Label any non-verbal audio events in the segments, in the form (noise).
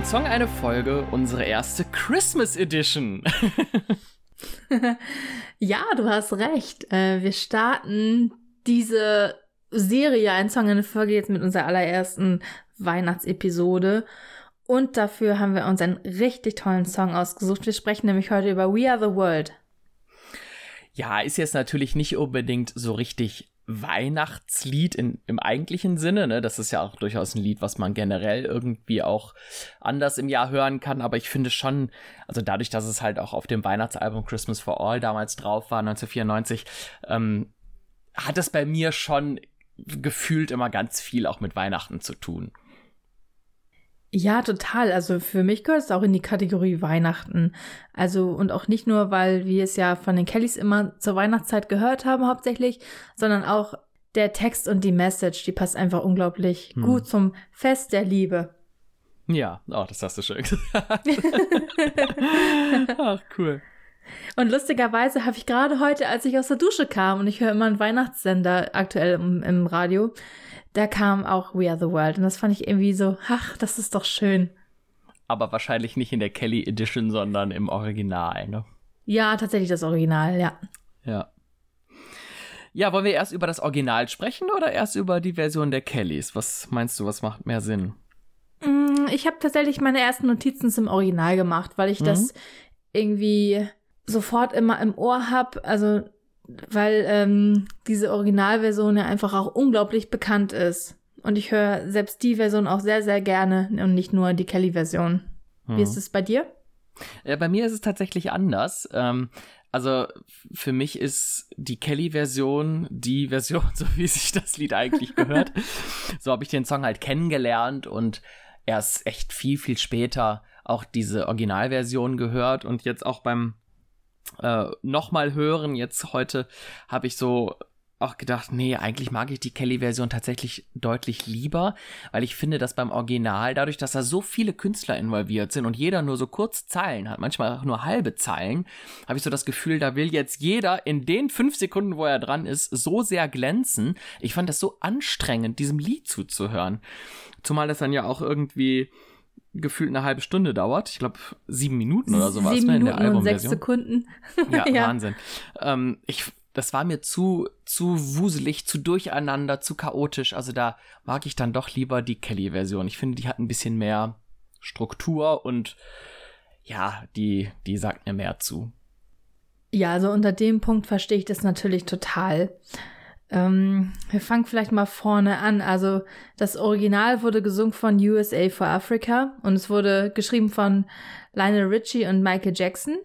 Ein Song, eine Folge, unsere erste Christmas Edition. (laughs) ja, du hast recht. Äh, wir starten diese Serie, ein Song, eine Folge jetzt mit unserer allerersten Weihnachtsepisode. Und dafür haben wir uns einen richtig tollen Song ausgesucht. Wir sprechen nämlich heute über We Are the World. Ja, ist jetzt natürlich nicht unbedingt so richtig Weihnachtslied in, im eigentlichen Sinne. Ne? Das ist ja auch durchaus ein Lied, was man generell irgendwie auch anders im Jahr hören kann. Aber ich finde schon, also dadurch, dass es halt auch auf dem Weihnachtsalbum Christmas for All damals drauf war, 1994, ähm, hat es bei mir schon gefühlt immer ganz viel auch mit Weihnachten zu tun. Ja, total. Also für mich gehört es auch in die Kategorie Weihnachten. Also und auch nicht nur, weil wir es ja von den Kellys immer zur Weihnachtszeit gehört haben hauptsächlich, sondern auch der Text und die Message, die passt einfach unglaublich hm. gut zum Fest der Liebe. Ja, oh, das hast du schön gesagt. (laughs) Ach, cool. Und lustigerweise habe ich gerade heute, als ich aus der Dusche kam, und ich höre immer einen Weihnachtssender aktuell im, im Radio, da kam auch We Are the World. Und das fand ich irgendwie so, ach, das ist doch schön. Aber wahrscheinlich nicht in der Kelly Edition, sondern im Original, ne? Ja, tatsächlich das Original, ja. Ja. Ja, wollen wir erst über das Original sprechen oder erst über die Version der Kellys? Was meinst du, was macht mehr Sinn? Mm, ich habe tatsächlich meine ersten Notizen zum Original gemacht, weil ich mhm. das irgendwie sofort immer im Ohr habe. Also weil ähm, diese Originalversion ja einfach auch unglaublich bekannt ist. Und ich höre selbst die Version auch sehr, sehr gerne und nicht nur die Kelly-Version. Wie mhm. ist es bei dir? Ja, bei mir ist es tatsächlich anders. Ähm, also für mich ist die Kelly-Version die Version, (laughs) so wie sich das Lied eigentlich gehört. (laughs) so habe ich den Song halt kennengelernt und erst echt viel, viel später auch diese Originalversion gehört und jetzt auch beim äh, nochmal hören. Jetzt heute habe ich so auch gedacht, nee, eigentlich mag ich die Kelly-Version tatsächlich deutlich lieber, weil ich finde, dass beim Original, dadurch, dass da so viele Künstler involviert sind und jeder nur so kurz Zeilen hat, manchmal auch nur halbe Zeilen, habe ich so das Gefühl, da will jetzt jeder in den fünf Sekunden, wo er dran ist, so sehr glänzen. Ich fand das so anstrengend, diesem Lied zuzuhören. Zumal das dann ja auch irgendwie gefühlt eine halbe Stunde dauert. Ich glaube, sieben Minuten oder. Sieben ne, Minuten in der und sechs Sekunden. ja, (laughs) ja, Wahnsinn. Ähm, ich, das war mir zu, zu wuselig, zu durcheinander, zu chaotisch. Also da mag ich dann doch lieber die Kelly-Version. Ich finde, die hat ein bisschen mehr Struktur und ja, die, die sagt mir mehr zu. Ja, also unter dem Punkt verstehe ich das natürlich total. Ähm, wir fangen vielleicht mal vorne an. Also das Original wurde gesungen von USA for Africa und es wurde geschrieben von Lionel Richie und Michael Jackson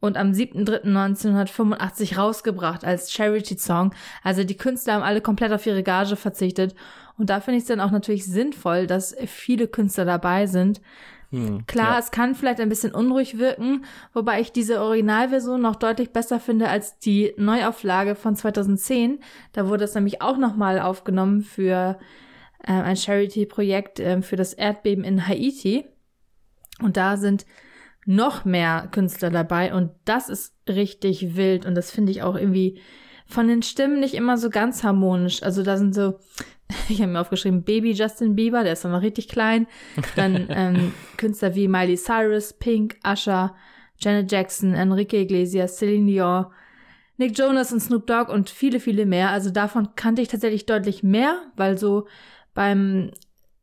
und am 7.3.1985 rausgebracht als Charity-Song. Also die Künstler haben alle komplett auf ihre Gage verzichtet. Und da finde ich es dann auch natürlich sinnvoll, dass viele Künstler dabei sind, hm, Klar, ja. es kann vielleicht ein bisschen unruhig wirken, wobei ich diese Originalversion noch deutlich besser finde als die Neuauflage von 2010. Da wurde es nämlich auch nochmal aufgenommen für äh, ein Charity-Projekt äh, für das Erdbeben in Haiti. Und da sind noch mehr Künstler dabei und das ist richtig wild und das finde ich auch irgendwie von den Stimmen nicht immer so ganz harmonisch. Also da sind so ich habe mir aufgeschrieben, Baby Justin Bieber, der ist dann noch richtig klein. Dann (laughs) ähm, Künstler wie Miley Cyrus, Pink, Usher, Janet Jackson, Enrique Iglesias, Celine Dion, Nick Jonas und Snoop Dogg und viele, viele mehr. Also davon kannte ich tatsächlich deutlich mehr, weil so beim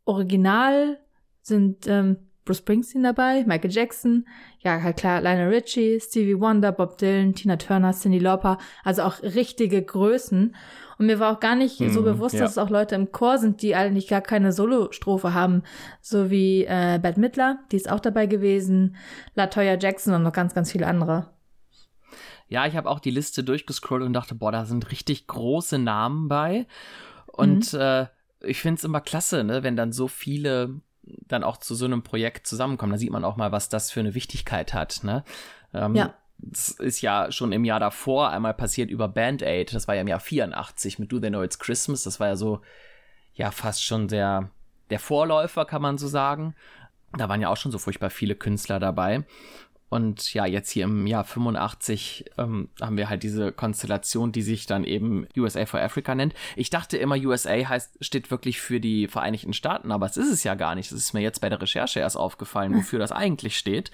Original sind ähm, Bruce Springsteen dabei, Michael Jackson, ja halt klar, Lionel Richie, Stevie Wonder, Bob Dylan, Tina Turner, Cindy Lauper, also auch richtige Größen. Und mir war auch gar nicht hm, so bewusst, ja. dass es auch Leute im Chor sind, die eigentlich gar keine Solostrophe haben. So wie äh, Bette Midler, die ist auch dabei gewesen, Latoya Jackson und noch ganz, ganz viele andere. Ja, ich habe auch die Liste durchgescrollt und dachte, boah, da sind richtig große Namen bei. Und mhm. äh, ich finde es immer klasse, ne, wenn dann so viele dann auch zu so einem Projekt zusammenkommen. Da sieht man auch mal, was das für eine Wichtigkeit hat. Ne? Ähm, ja das ist ja schon im Jahr davor einmal passiert über Band Aid. Das war ja im Jahr 84 mit Do They Know It's Christmas. Das war ja so, ja, fast schon der, der Vorläufer, kann man so sagen. Da waren ja auch schon so furchtbar viele Künstler dabei. Und ja, jetzt hier im Jahr 85 ähm, haben wir halt diese Konstellation, die sich dann eben USA for Africa nennt. Ich dachte immer, USA heißt, steht wirklich für die Vereinigten Staaten, aber es ist es ja gar nicht. Es ist mir jetzt bei der Recherche erst aufgefallen, wofür das eigentlich steht.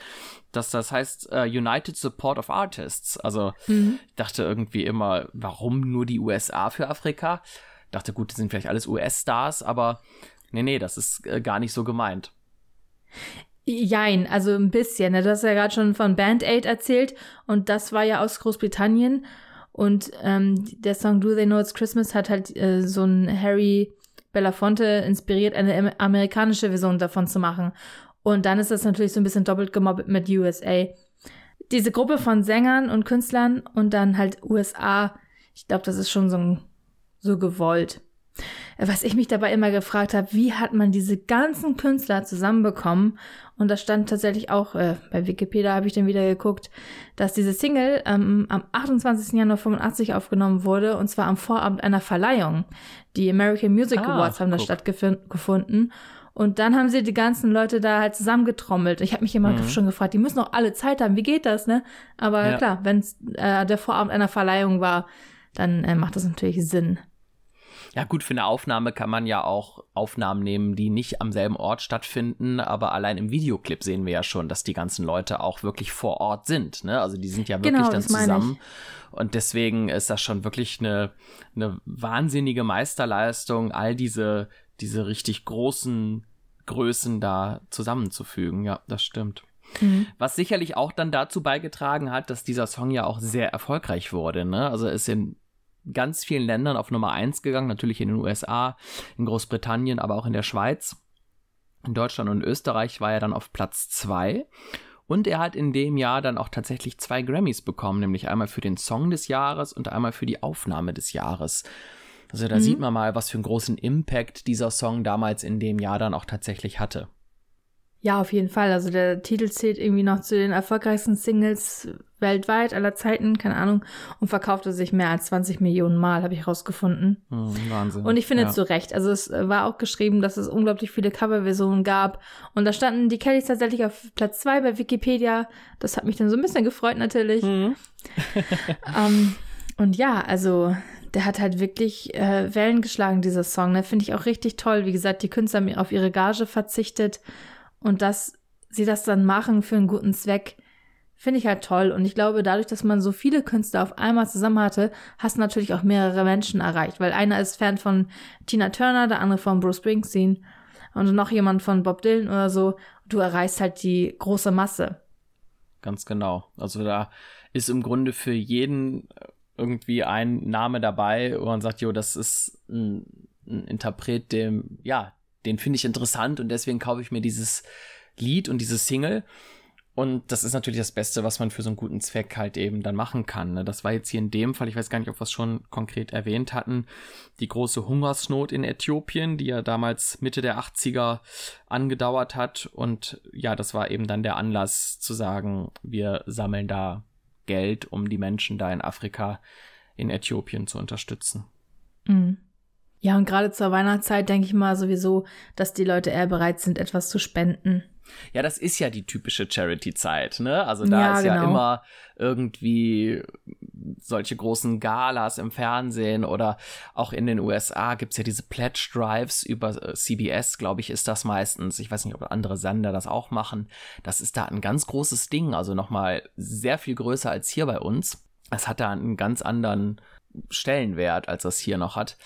Dass das heißt uh, United Support of Artists. Also mhm. ich dachte irgendwie immer, warum nur die USA für Afrika? Dachte, gut, die sind vielleicht alles US-Stars, aber nee, nee, das ist äh, gar nicht so gemeint. Jein, also ein bisschen. Ne? Du hast ja gerade schon von Band Aid erzählt und das war ja aus Großbritannien. Und ähm, der Song Do They Know It's Christmas hat halt äh, so ein Harry Belafonte inspiriert, eine amerikanische Version davon zu machen. Und dann ist das natürlich so ein bisschen doppelt gemobbelt mit USA. Diese Gruppe von Sängern und Künstlern und dann halt USA, ich glaube, das ist schon so, so gewollt. Was ich mich dabei immer gefragt habe, wie hat man diese ganzen Künstler zusammenbekommen? Und da stand tatsächlich auch, äh, bei Wikipedia habe ich dann wieder geguckt, dass diese Single ähm, am 28. Januar 85 aufgenommen wurde, und zwar am Vorabend einer Verleihung. Die American Music ah, Awards haben da stattgefunden. Und dann haben sie die ganzen Leute da halt zusammengetrommelt. Ich habe mich immer mhm. schon gefragt, die müssen auch alle Zeit haben, wie geht das, ne? Aber ja. klar, wenn es äh, der Vorabend einer Verleihung war, dann äh, macht das natürlich Sinn. Ja, gut, für eine Aufnahme kann man ja auch Aufnahmen nehmen, die nicht am selben Ort stattfinden, aber allein im Videoclip sehen wir ja schon, dass die ganzen Leute auch wirklich vor Ort sind. Ne? Also die sind ja wirklich genau, dann zusammen. Und deswegen ist das schon wirklich eine, eine wahnsinnige Meisterleistung, all diese, diese richtig großen Größen da zusammenzufügen. Ja, das stimmt. Mhm. Was sicherlich auch dann dazu beigetragen hat, dass dieser Song ja auch sehr erfolgreich wurde. Ne? Also es sind ganz vielen Ländern auf Nummer 1 gegangen, natürlich in den USA, in Großbritannien, aber auch in der Schweiz. In Deutschland und Österreich war er dann auf Platz 2. Und er hat in dem Jahr dann auch tatsächlich zwei Grammys bekommen, nämlich einmal für den Song des Jahres und einmal für die Aufnahme des Jahres. Also da mhm. sieht man mal, was für einen großen Impact dieser Song damals in dem Jahr dann auch tatsächlich hatte. Ja, auf jeden Fall. Also der Titel zählt irgendwie noch zu den erfolgreichsten Singles weltweit aller Zeiten, keine Ahnung, und verkaufte sich mehr als 20 Millionen Mal, habe ich rausgefunden. Hm, Wahnsinn. Und ich finde ja. zu Recht. Also es war auch geschrieben, dass es unglaublich viele Coverversionen gab. Und da standen die Kellys tatsächlich auf Platz zwei bei Wikipedia. Das hat mich dann so ein bisschen gefreut natürlich. Mhm. um, (laughs) ähm, und ja, also der hat halt wirklich äh, Wellen geschlagen, dieser Song. Ne? Finde ich auch richtig toll. Wie gesagt, die Künstler haben auf ihre Gage verzichtet und dass sie das dann machen für einen guten Zweck, finde ich halt toll. Und ich glaube, dadurch, dass man so viele Künstler auf einmal zusammen hatte, hast du natürlich auch mehrere Menschen erreicht. Weil einer ist Fan von Tina Turner, der andere von Bruce Springsteen und noch jemand von Bob Dylan oder so. Du erreichst halt die große Masse. Ganz genau. Also da ist im Grunde für jeden irgendwie ein Name dabei, wo man sagt, jo, das ist ein, ein Interpret, dem, ja, den finde ich interessant und deswegen kaufe ich mir dieses Lied und diese Single. Und das ist natürlich das Beste, was man für so einen guten Zweck halt eben dann machen kann. Ne? Das war jetzt hier in dem Fall, ich weiß gar nicht, ob wir es schon konkret erwähnt hatten, die große Hungersnot in Äthiopien, die ja damals Mitte der 80er angedauert hat. Und ja, das war eben dann der Anlass zu sagen, wir sammeln da Geld, um die Menschen da in Afrika, in Äthiopien zu unterstützen. Mhm. Ja, und gerade zur Weihnachtszeit denke ich mal sowieso, dass die Leute eher bereit sind, etwas zu spenden. Ja, das ist ja die typische Charity-Zeit, ne? Also da ja, ist ja genau. immer irgendwie solche großen Galas im Fernsehen oder auch in den USA gibt's ja diese Pledge Drives über äh, CBS, glaube ich, ist das meistens. Ich weiß nicht, ob andere Sender das auch machen. Das ist da ein ganz großes Ding, also nochmal sehr viel größer als hier bei uns. Es hat da einen ganz anderen Stellenwert, als das hier noch hat.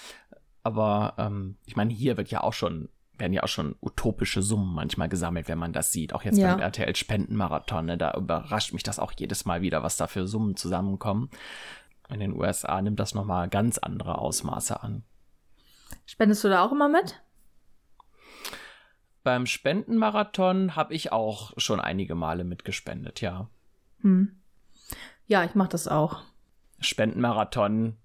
Aber ähm, ich meine, hier wird ja auch schon, werden ja auch schon utopische Summen manchmal gesammelt, wenn man das sieht. Auch jetzt ja. beim RTL Spendenmarathon, ne, da überrascht mich das auch jedes Mal wieder, was da für Summen zusammenkommen. In den USA nimmt das nochmal ganz andere Ausmaße an. Spendest du da auch immer mit? Beim Spendenmarathon habe ich auch schon einige Male mitgespendet, ja. Hm. Ja, ich mache das auch. Spendenmarathon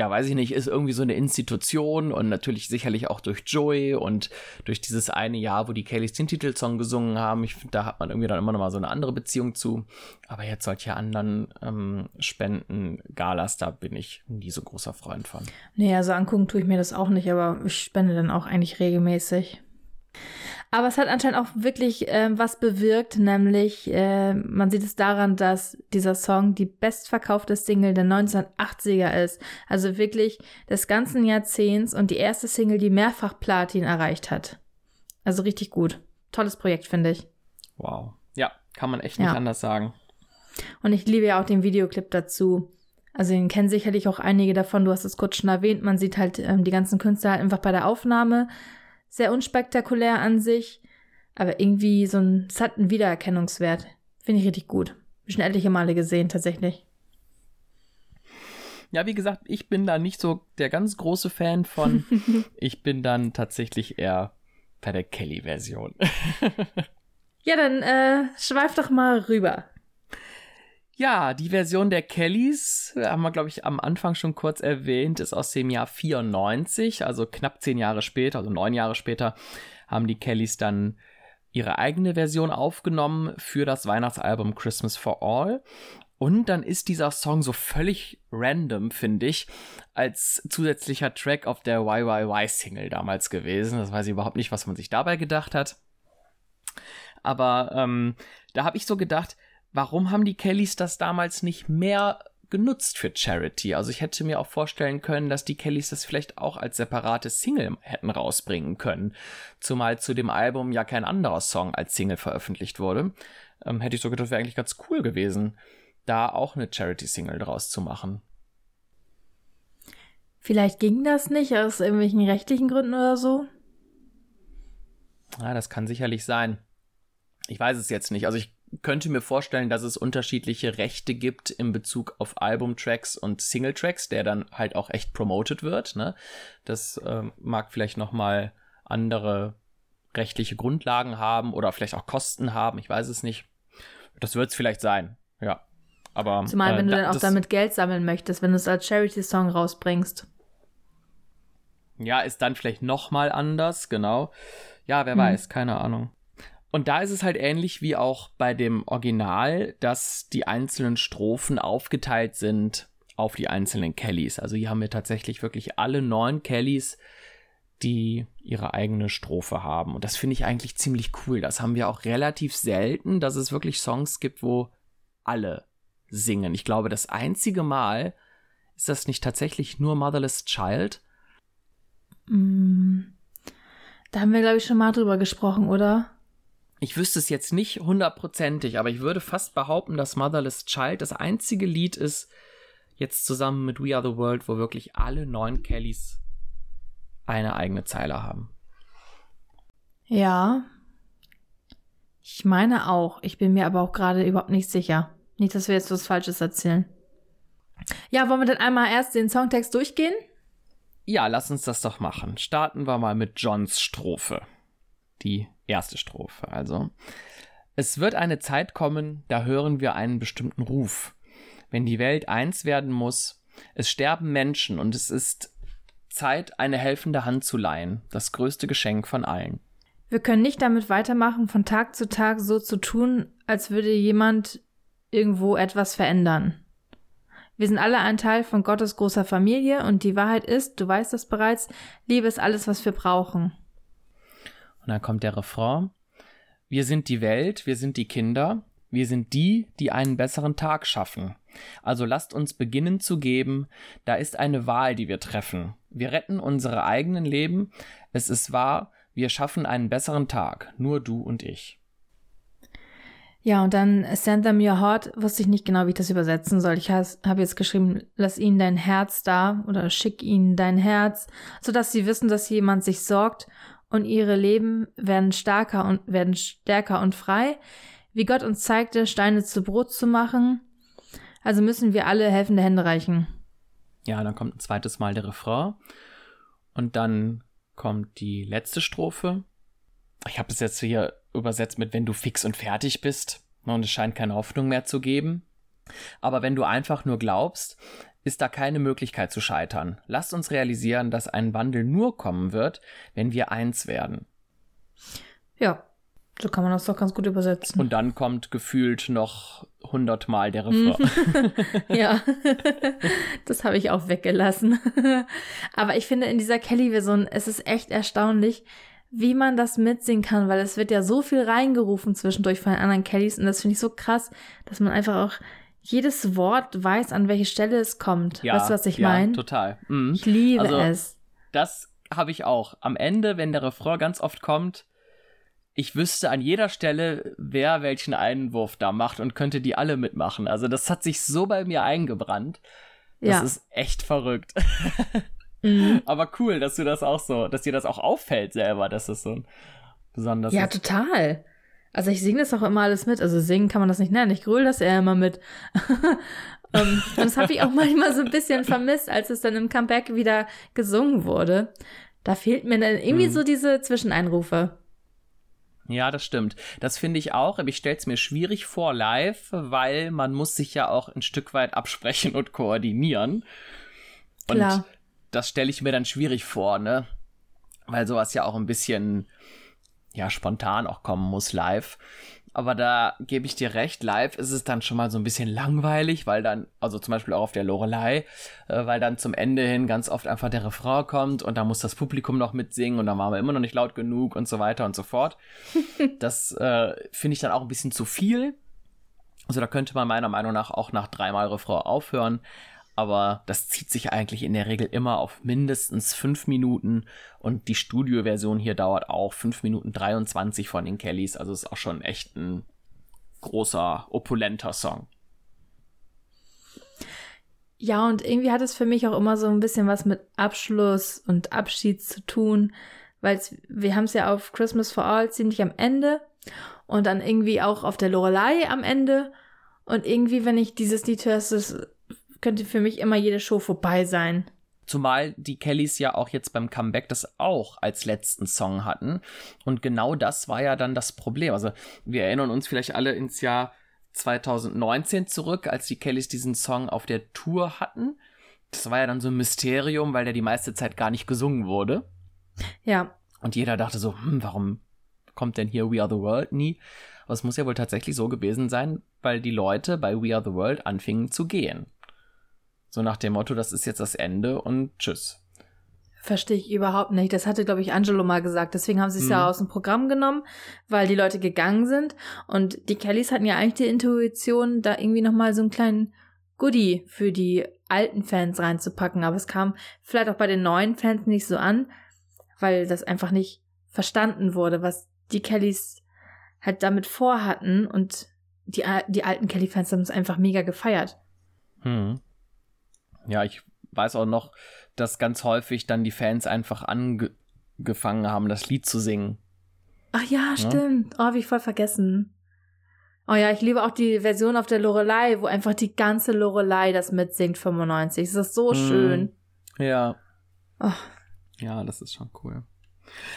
ja, weiß ich nicht, ist irgendwie so eine Institution und natürlich sicherlich auch durch Joey und durch dieses eine Jahr, wo die Kellys den Titelsong gesungen haben. Ich finde, da hat man irgendwie dann immer noch mal so eine andere Beziehung zu. Aber jetzt solche anderen ähm, Spenden, Galas, da bin ich nie so großer Freund von. Nee, also angucken tue ich mir das auch nicht, aber ich spende dann auch eigentlich regelmäßig. Aber es hat anscheinend auch wirklich äh, was bewirkt, nämlich äh, man sieht es daran, dass dieser Song die bestverkaufte Single der 1980er ist. Also wirklich des ganzen Jahrzehnts und die erste Single, die mehrfach Platin erreicht hat. Also richtig gut. Tolles Projekt, finde ich. Wow. Ja, kann man echt nicht ja. anders sagen. Und ich liebe ja auch den Videoclip dazu. Also den kennen sicherlich auch einige davon, du hast es kurz schon erwähnt. Man sieht halt ähm, die ganzen Künstler halt einfach bei der Aufnahme sehr unspektakulär an sich, aber irgendwie so ein, es hat einen Wiedererkennungswert. Finde ich richtig gut. Schon etliche Male gesehen, tatsächlich. Ja, wie gesagt, ich bin da nicht so der ganz große Fan von. (laughs) ich bin dann tatsächlich eher bei der Kelly-Version. (laughs) ja, dann äh, schweif doch mal rüber. Ja, die Version der Kellys, haben wir, glaube ich, am Anfang schon kurz erwähnt, ist aus dem Jahr 94, also knapp zehn Jahre später, also neun Jahre später, haben die Kellys dann ihre eigene Version aufgenommen für das Weihnachtsalbum Christmas for All. Und dann ist dieser Song so völlig random, finde ich, als zusätzlicher Track auf der YYY-Single damals gewesen. Das weiß ich überhaupt nicht, was man sich dabei gedacht hat. Aber ähm, da habe ich so gedacht, warum haben die Kellys das damals nicht mehr genutzt für Charity? Also ich hätte mir auch vorstellen können, dass die Kellys das vielleicht auch als separate Single hätten rausbringen können. Zumal zu dem Album ja kein anderer Song als Single veröffentlicht wurde. Ähm, hätte ich so gedacht, wäre eigentlich ganz cool gewesen, da auch eine Charity-Single draus zu machen. Vielleicht ging das nicht aus irgendwelchen rechtlichen Gründen oder so? Ja, das kann sicherlich sein. Ich weiß es jetzt nicht. Also ich könnte mir vorstellen, dass es unterschiedliche Rechte gibt in Bezug auf Albumtracks und Singletracks, der dann halt auch echt promoted wird. Ne? Das äh, mag vielleicht noch mal andere rechtliche Grundlagen haben oder vielleicht auch Kosten haben. Ich weiß es nicht. Das wird es vielleicht sein. Ja. Aber, Zumal, wenn äh, du dann auch damit Geld sammeln möchtest, wenn du es als Charity-Song rausbringst. Ja, ist dann vielleicht noch mal anders, genau. Ja, wer hm. weiß, keine Ahnung. Und da ist es halt ähnlich wie auch bei dem Original, dass die einzelnen Strophen aufgeteilt sind auf die einzelnen Kellys. Also hier haben wir tatsächlich wirklich alle neun Kellys, die ihre eigene Strophe haben. Und das finde ich eigentlich ziemlich cool. Das haben wir auch relativ selten, dass es wirklich Songs gibt, wo alle singen. Ich glaube, das einzige Mal ist das nicht tatsächlich nur Motherless Child. Mm. Da haben wir, glaube ich, schon mal drüber gesprochen, oder? Ich wüsste es jetzt nicht hundertprozentig, aber ich würde fast behaupten, dass Motherless Child das einzige Lied ist, jetzt zusammen mit We Are the World, wo wirklich alle neun Kellys eine eigene Zeile haben. Ja. Ich meine auch. Ich bin mir aber auch gerade überhaupt nicht sicher. Nicht, dass wir jetzt was Falsches erzählen. Ja, wollen wir dann einmal erst den Songtext durchgehen? Ja, lass uns das doch machen. Starten wir mal mit Johns Strophe. Die Erste Strophe also. Es wird eine Zeit kommen, da hören wir einen bestimmten Ruf. Wenn die Welt eins werden muss, es sterben Menschen und es ist Zeit, eine helfende Hand zu leihen, das größte Geschenk von allen. Wir können nicht damit weitermachen, von Tag zu Tag so zu tun, als würde jemand irgendwo etwas verändern. Wir sind alle ein Teil von Gottes großer Familie und die Wahrheit ist, du weißt es bereits, Liebe ist alles, was wir brauchen. Und dann kommt der Refrain. Wir sind die Welt, wir sind die Kinder, wir sind die, die einen besseren Tag schaffen. Also lasst uns beginnen zu geben, da ist eine Wahl, die wir treffen. Wir retten unsere eigenen Leben, es ist wahr, wir schaffen einen besseren Tag, nur du und ich. Ja, und dann Send them your heart, wusste ich nicht genau, wie ich das übersetzen soll. Ich habe jetzt geschrieben, lass ihnen dein Herz da oder schick ihnen dein Herz, sodass sie wissen, dass jemand sich sorgt und ihre Leben werden stärker und werden stärker und frei, wie Gott uns zeigte, Steine zu Brot zu machen. Also müssen wir alle helfende Hände reichen. Ja, dann kommt ein zweites Mal der Refrain und dann kommt die letzte Strophe. Ich habe es jetzt hier übersetzt mit wenn du fix und fertig bist und es scheint keine Hoffnung mehr zu geben. Aber wenn du einfach nur glaubst, ist da keine Möglichkeit zu scheitern. Lasst uns realisieren, dass ein Wandel nur kommen wird, wenn wir eins werden. Ja, so kann man das doch ganz gut übersetzen. Und dann kommt gefühlt noch hundertmal der Refrain. (laughs) ja, (laughs) das habe ich auch weggelassen. (laughs) Aber ich finde in dieser Kelly-Version, es ist echt erstaunlich, wie man das mitsingen kann, weil es wird ja so viel reingerufen zwischendurch von den anderen Kellys und das finde ich so krass, dass man einfach auch jedes Wort weiß, an welche Stelle es kommt. Ja, weißt du, was ich ja, meine? total. Mhm. Ich liebe also, es. Das habe ich auch. Am Ende, wenn der Refrain ganz oft kommt, ich wüsste an jeder Stelle, wer welchen Einwurf da macht und könnte die alle mitmachen. Also das hat sich so bei mir eingebrannt. Das ja. ist echt verrückt. (laughs) Mhm. Aber cool, dass du das auch so, dass dir das auch auffällt selber, dass es so ein besonders Ja, ist. total. Also ich singe das auch immer alles mit. Also singen kann man das nicht nennen. Ich grüll das eher immer mit. um, (laughs) ähm, und das habe ich auch manchmal so ein bisschen vermisst, als es dann im Comeback wieder gesungen wurde. Da fehlt mir dann irgendwie mhm. so diese Zwischeneinrufe. Ja, das stimmt. Das finde ich auch, aber ich stelle es mir schwierig vor live, weil man muss sich ja auch ein Stück weit absprechen und koordinieren. Und Klar. das stelle ich mir dann schwierig vor, ne? Weil sowas ja auch ein bisschen ja spontan auch kommen muss live. Aber da gebe ich dir recht, live ist es dann schon mal so ein bisschen langweilig, weil dann, also zum Beispiel auch auf der Lorelei, äh, weil dann zum Ende hin ganz oft einfach der Refrain kommt und da muss das Publikum noch mitsingen und dann waren wir immer noch nicht laut genug und so weiter und so fort. (laughs) das äh, finde ich dann auch ein bisschen zu viel. Also da könnte man meiner Meinung nach auch nach dreimal Refrain aufhören aber das zieht sich eigentlich in der Regel immer auf mindestens fünf Minuten und die Studioversion hier dauert auch fünf Minuten 23 von den Kellys, also ist auch schon echt ein großer, opulenter Song. Ja, und irgendwie hat es für mich auch immer so ein bisschen was mit Abschluss und Abschied zu tun, weil wir haben es ja auf Christmas for All ziemlich am Ende und dann irgendwie auch auf der Lorelei am Ende. Und irgendwie, wenn ich dieses Lied höre, ist es könnte für mich immer jede Show vorbei sein. Zumal die Kellys ja auch jetzt beim Comeback das auch als letzten Song hatten. Und genau das war ja dann das Problem. Also wir erinnern uns vielleicht alle ins Jahr 2019 zurück, als die Kellys diesen Song auf der Tour hatten. Das war ja dann so ein Mysterium, weil der die meiste Zeit gar nicht gesungen wurde. Ja. Und jeder dachte so, hm, warum kommt denn hier We Are the World nie? Aber es muss ja wohl tatsächlich so gewesen sein, weil die Leute bei We Are the World anfingen zu gehen. So nach dem Motto, das ist jetzt das Ende und tschüss. Verstehe ich überhaupt nicht. Das hatte, glaube ich, Angelo mal gesagt. Deswegen haben sie es mhm. ja aus dem Programm genommen, weil die Leute gegangen sind. Und die Kellys hatten ja eigentlich die Intuition, da irgendwie nochmal so einen kleinen Goodie für die alten Fans reinzupacken. Aber es kam vielleicht auch bei den neuen Fans nicht so an, weil das einfach nicht verstanden wurde, was die Kellys halt damit vorhatten. Und die, die alten Kelly-Fans haben es einfach mega gefeiert. Hm. Ja, ich weiß auch noch, dass ganz häufig dann die Fans einfach angefangen haben, das Lied zu singen. Ach ja, stimmt. Oh, hab ich voll vergessen. Oh ja, ich liebe auch die Version auf der Lorelei, wo einfach die ganze Lorelei das mitsingt, 95. Das ist so hm. schön. Ja. Oh. Ja, das ist schon cool.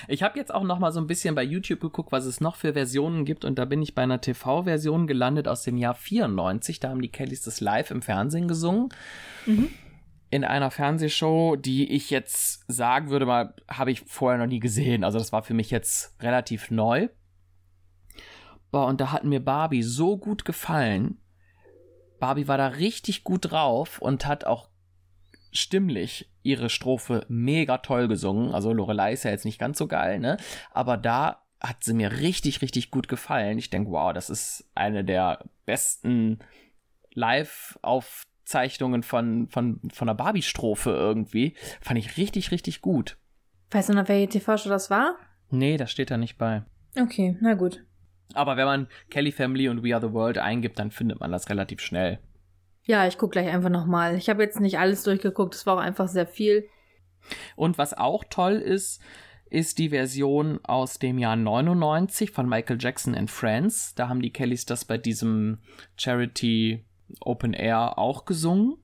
Ich habe jetzt auch noch mal so ein bisschen bei YouTube geguckt, was es noch für Versionen gibt und da bin ich bei einer TV-Version gelandet aus dem Jahr 94. Da haben die Kellys das live im Fernsehen gesungen. Mhm. In einer Fernsehshow, die ich jetzt sagen würde mal, habe ich vorher noch nie gesehen. Also das war für mich jetzt relativ neu. Boah, und da hat mir Barbie so gut gefallen. Barbie war da richtig gut drauf und hat auch stimmlich ihre Strophe mega toll gesungen. Also Lorelei ist ja jetzt nicht ganz so geil, ne? Aber da hat sie mir richtig, richtig gut gefallen. Ich denke, wow, das ist eine der besten Live-Aufzeichnungen von, von, von einer Barbie-Strophe irgendwie. Fand ich richtig, richtig gut. Weißt du noch, welche TV-Show das war? Nee, das steht da nicht bei. Okay, na gut. Aber wenn man Kelly Family und We Are the World eingibt, dann findet man das relativ schnell. Ja, ich gucke gleich einfach nochmal. Ich habe jetzt nicht alles durchgeguckt, es war auch einfach sehr viel. Und was auch toll ist, ist die Version aus dem Jahr 99 von Michael Jackson and Friends. Da haben die Kellys das bei diesem Charity Open Air auch gesungen.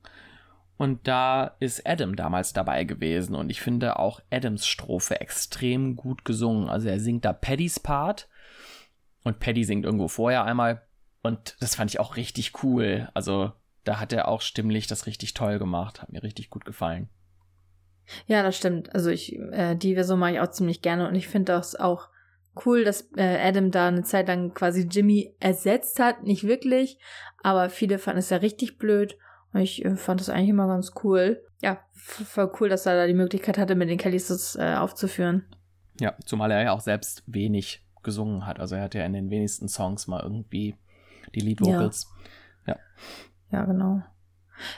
Und da ist Adam damals dabei gewesen. Und ich finde auch Adams Strophe extrem gut gesungen. Also er singt da Paddys Part. Und Paddy singt irgendwo vorher einmal. Und das fand ich auch richtig cool. Also da hat er auch stimmlich das richtig toll gemacht. Hat mir richtig gut gefallen. Ja, das stimmt. Also ich, äh, die Version mache ich auch ziemlich gerne und ich finde das auch cool, dass äh, Adam da eine Zeit lang quasi Jimmy ersetzt hat. Nicht wirklich, aber viele fanden es ja richtig blöd und ich äh, fand das eigentlich immer ganz cool. Ja, voll cool, dass er da die Möglichkeit hatte, mit den Kellys das äh, aufzuführen. Ja, zumal er ja auch selbst wenig gesungen hat. Also er hat ja in den wenigsten Songs mal irgendwie die Lead Vocals. Ja. Ja, ja genau.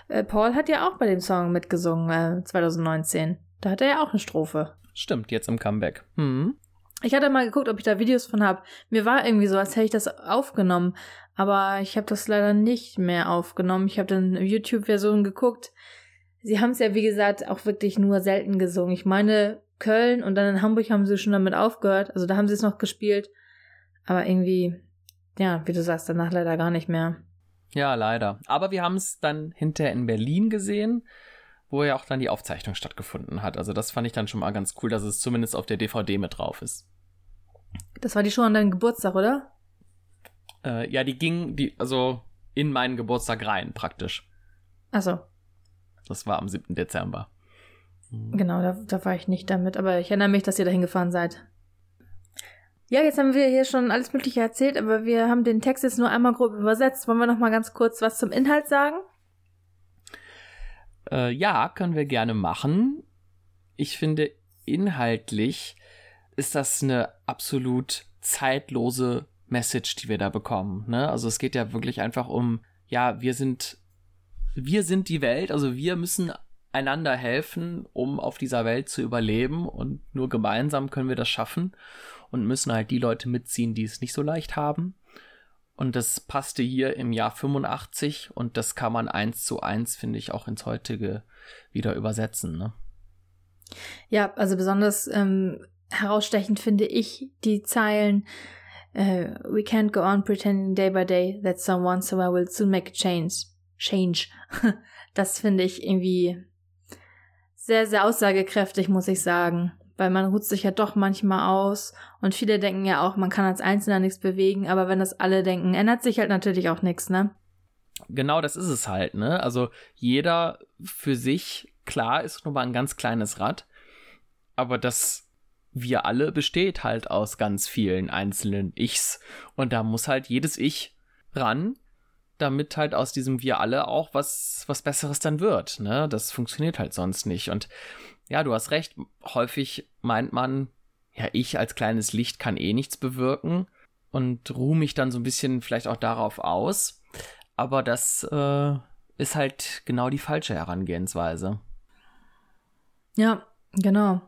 Äh, Paul hat ja auch bei dem Song mitgesungen, äh, 2019. Da hat er ja auch eine Strophe. Stimmt, jetzt im Comeback. Hm. Ich hatte mal geguckt, ob ich da Videos von habe. Mir war irgendwie so, als hätte ich das aufgenommen. Aber ich habe das leider nicht mehr aufgenommen. Ich habe dann YouTube-Version geguckt. Sie haben es ja, wie gesagt, auch wirklich nur selten gesungen. Ich meine, Köln und dann in Hamburg haben sie schon damit aufgehört. Also da haben sie es noch gespielt. Aber irgendwie, ja, wie du sagst, danach leider gar nicht mehr. Ja, leider. Aber wir haben es dann hinterher in Berlin gesehen, wo ja auch dann die Aufzeichnung stattgefunden hat. Also das fand ich dann schon mal ganz cool, dass es zumindest auf der DVD mit drauf ist. Das war die schon an deinem Geburtstag, oder? Äh, ja, die ging, die, also in meinen Geburtstag rein, praktisch. Ach so. Das war am 7. Dezember. Genau, da, da war ich nicht damit, aber ich erinnere mich, dass ihr da hingefahren seid. Ja, jetzt haben wir hier schon alles Mögliche erzählt, aber wir haben den Text jetzt nur einmal grob übersetzt. Wollen wir noch mal ganz kurz was zum Inhalt sagen? Äh, ja, können wir gerne machen. Ich finde, inhaltlich ist das eine absolut zeitlose Message, die wir da bekommen. Ne? Also es geht ja wirklich einfach um, ja, wir sind, wir sind die Welt, also wir müssen einander helfen, um auf dieser Welt zu überleben und nur gemeinsam können wir das schaffen und müssen halt die Leute mitziehen, die es nicht so leicht haben. Und das passte hier im Jahr 85 und das kann man eins zu eins, finde ich, auch ins heutige wieder übersetzen. Ne? Ja, also besonders ähm, herausstechend finde ich die Zeilen uh, We can't go on pretending day by day that someone somewhere will soon make a change. Change. (laughs) das finde ich irgendwie sehr, sehr aussagekräftig, muss ich sagen. Weil man ruht sich ja doch manchmal aus. Und viele denken ja auch, man kann als Einzelner nichts bewegen, aber wenn das alle denken, ändert sich halt natürlich auch nichts, ne? Genau, das ist es halt, ne? Also jeder für sich, klar, ist nur mal ein ganz kleines Rad, aber das wir alle besteht halt aus ganz vielen einzelnen Ichs. Und da muss halt jedes Ich ran, damit halt aus diesem wir alle auch was was besseres dann wird, ne? Das funktioniert halt sonst nicht und ja, du hast recht. Häufig meint man, ja, ich als kleines Licht kann eh nichts bewirken und ruhe mich dann so ein bisschen vielleicht auch darauf aus. Aber das äh, ist halt genau die falsche Herangehensweise. Ja, genau.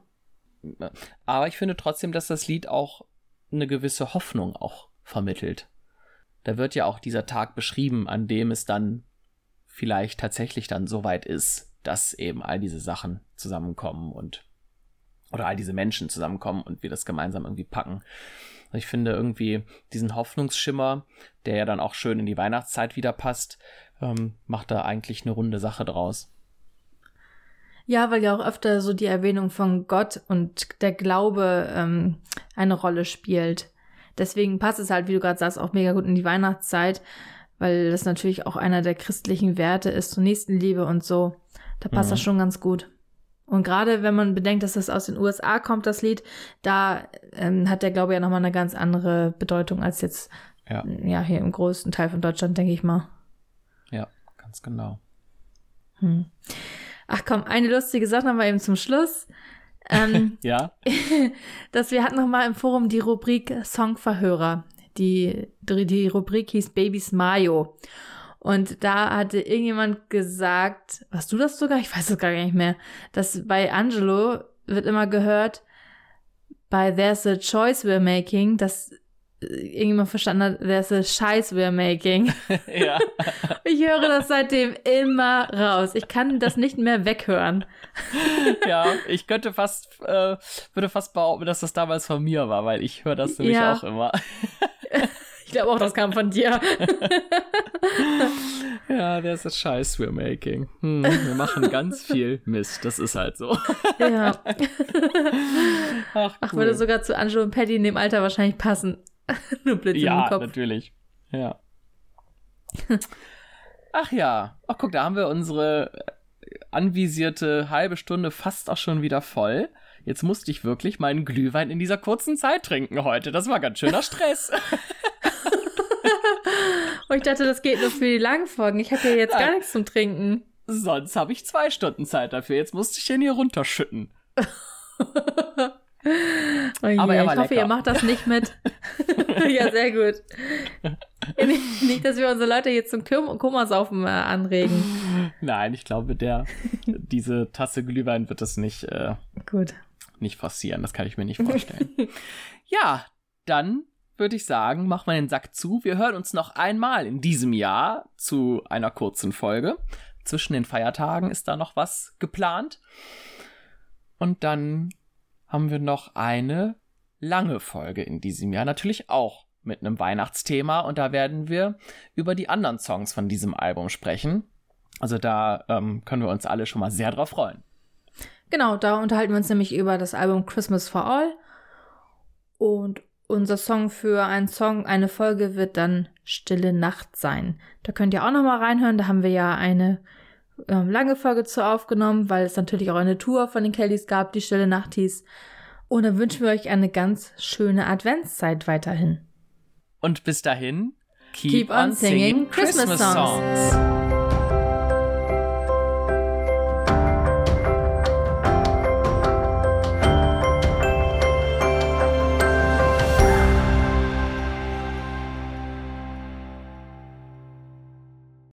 Aber ich finde trotzdem, dass das Lied auch eine gewisse Hoffnung auch vermittelt. Da wird ja auch dieser Tag beschrieben, an dem es dann vielleicht tatsächlich dann soweit ist, dass eben all diese Sachen zusammenkommen und oder all diese Menschen zusammenkommen und wir das gemeinsam irgendwie packen. Ich finde irgendwie diesen Hoffnungsschimmer, der ja dann auch schön in die Weihnachtszeit wieder passt, ähm, macht da eigentlich eine runde Sache draus. Ja, weil ja auch öfter so die Erwähnung von Gott und der Glaube ähm, eine Rolle spielt. Deswegen passt es halt, wie du gerade sagst, auch mega gut in die Weihnachtszeit, weil das natürlich auch einer der christlichen Werte ist, zur Nächstenliebe und so. Da passt mhm. das schon ganz gut. Und gerade wenn man bedenkt, dass das aus den USA kommt, das Lied, da ähm, hat der Glaube ja nochmal eine ganz andere Bedeutung als jetzt ja. ja hier im größten Teil von Deutschland, denke ich mal. Ja, ganz genau. Hm. Ach komm, eine lustige Sache noch mal eben zum Schluss. Ähm, (laughs) ja. (laughs) dass wir hatten noch mal im Forum die Rubrik Songverhörer. Die, die Rubrik hieß Babys Mayo. Und da hatte irgendjemand gesagt, was du das sogar? Ich weiß es gar nicht mehr, dass bei Angelo wird immer gehört, bei There's a Choice We're Making, dass irgendjemand verstanden hat, there's a Scheiß we're making. (laughs) ja. (laughs) Ich höre das seitdem immer raus. Ich kann das nicht mehr weghören. (laughs) ja, ich könnte fast, äh, würde fast behaupten, dass das damals von mir war, weil ich höre das nämlich ja. auch immer. Ich glaube auch, das kam von dir. ja, der ist das Scheiß we're making. Hm, wir machen ganz viel Mist. Das ist halt so. ja. Ach, cool. Ach, würde sogar zu Angelo und Patty in dem Alter wahrscheinlich passen. (laughs) Nur Blitz ja, im Kopf. Ja, natürlich. Ja. Ach ja. Ach, guck, da haben wir unsere anvisierte halbe Stunde fast auch schon wieder voll. Jetzt musste ich wirklich meinen Glühwein in dieser kurzen Zeit trinken heute. Das war ganz schöner Stress. (laughs) Und ich dachte, das geht nur für die langen Folgen. Ich habe ja jetzt gar nichts zum Trinken. Sonst habe ich zwei Stunden Zeit dafür. Jetzt musste ich den hier runterschütten. (laughs) (laughs) Oh je, Aber er war ich hoffe, lecker. ihr macht das nicht mit. (laughs) ja, sehr gut. nicht, dass wir unsere Leute jetzt zum Kum- Kummersaufen äh, anregen. Nein, ich glaube, der, (laughs) diese Tasse Glühwein wird das nicht, äh, Gut. nicht forcieren. Das kann ich mir nicht vorstellen. ja, dann würde ich sagen, machen wir den Sack zu. Wir hören uns noch einmal in diesem Jahr zu einer kurzen Folge. Zwischen den Feiertagen ist da noch was geplant. Und dann haben wir noch eine lange Folge in diesem Jahr. Natürlich auch mit einem Weihnachtsthema. Und da werden wir über die anderen Songs von diesem Album sprechen. Also da ähm, können wir uns alle schon mal sehr drauf freuen. Genau, da unterhalten wir uns nämlich über das Album Christmas for All. Und unser Song für einen Song, eine Folge wird dann Stille Nacht sein. Da könnt ihr auch noch mal reinhören. Da haben wir ja eine ähm, lange Folge zu aufgenommen, weil es natürlich auch eine Tour von den Kellys gab, die Stille Nacht hieß. Und dann wünschen wir euch eine ganz schöne Adventszeit weiterhin. Und bis dahin, keep, Keep on singing Christmas songs.